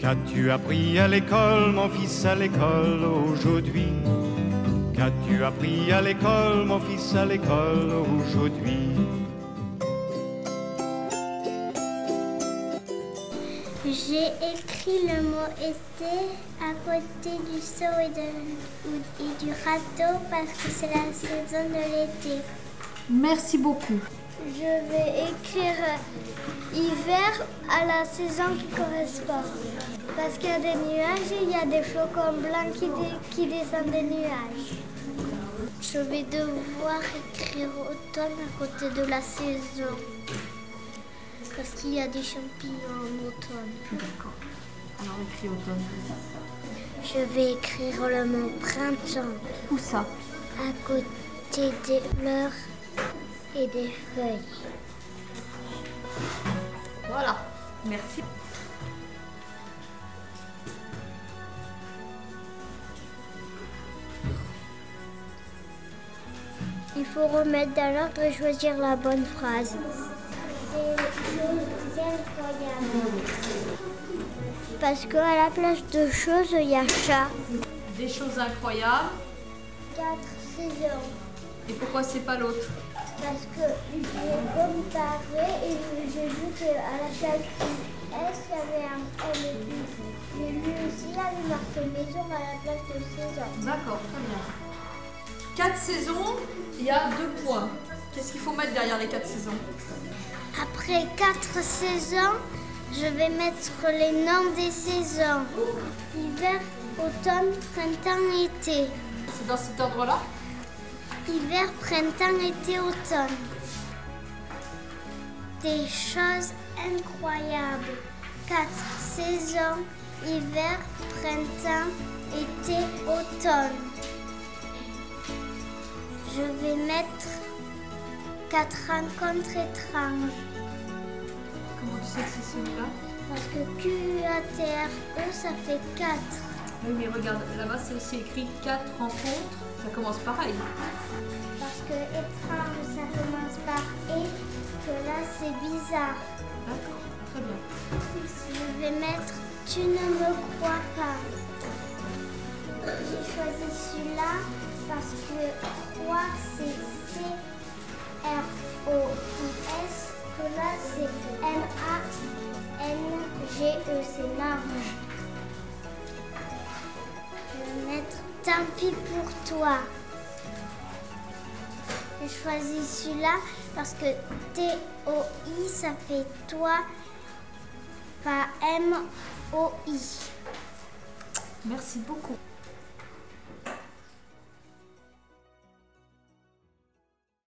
Qu'as-tu appris à l'école, mon fils, à l'école aujourd'hui? Qu'as-tu appris à l'école, mon fils, à l'école aujourd'hui? J'ai écrit le mot été à côté du seau et, de- et du râteau parce que c'est la saison de l'été. Merci beaucoup. Je vais écrire hiver à la saison qui correspond. Parce qu'il y a des nuages et il y a des flocons blancs qui, dé- qui descendent des nuages. Je vais devoir écrire automne à côté de la saison. Parce qu'il y a des champignons en automne. D'accord. Alors écris automne. Je vais écrire le mot printemps Où ça? À côté des fleurs et des feuilles. Voilà. Merci. Il faut remettre dans l'ordre et choisir la bonne phrase. Parce qu'à la place de choses, il y a chat. Des choses incroyables. Quatre saisons. Et pourquoi c'est pas l'autre? Parce que j'ai comparé et j'ai vu qu'à la place du S, il y avait un M. et puis J'ai lu aussi, il y avait marqué maison à la place de saison. D'accord, très bien. Quatre saisons, il y a deux points. Qu'est-ce qu'il faut mettre derrière les quatre saisons? Après quatre saisons, je vais mettre les noms des saisons. Hiver, automne, printemps, été. C'est dans cet ordre-là? Hiver, printemps, été, automne. Des choses incroyables. Quatre saisons, hiver, printemps, été, automne. Je vais mettre quatre rencontres étranges. Comment tu sais que c'est celui-là? Parce que Q-A-T-R-E, ça fait 4. Oui, mais regarde, là-bas c'est aussi écrit quatre rencontres. Ça commence pareil. Parce que étrange, ça commence par et, que là, c'est bizarre. D'accord, très bien. Je vais mettre Tu ne me crois pas. J'ai choisi celui-là parce que croire, c'est C-R-O-I-S. Que là, c'est M-A-N-G-E. C'est marrant. Mettre Tant pis pour toi. J'ai choisi celui-là parce que T-O-I, ça fait toi, pas M-O-I. Merci beaucoup.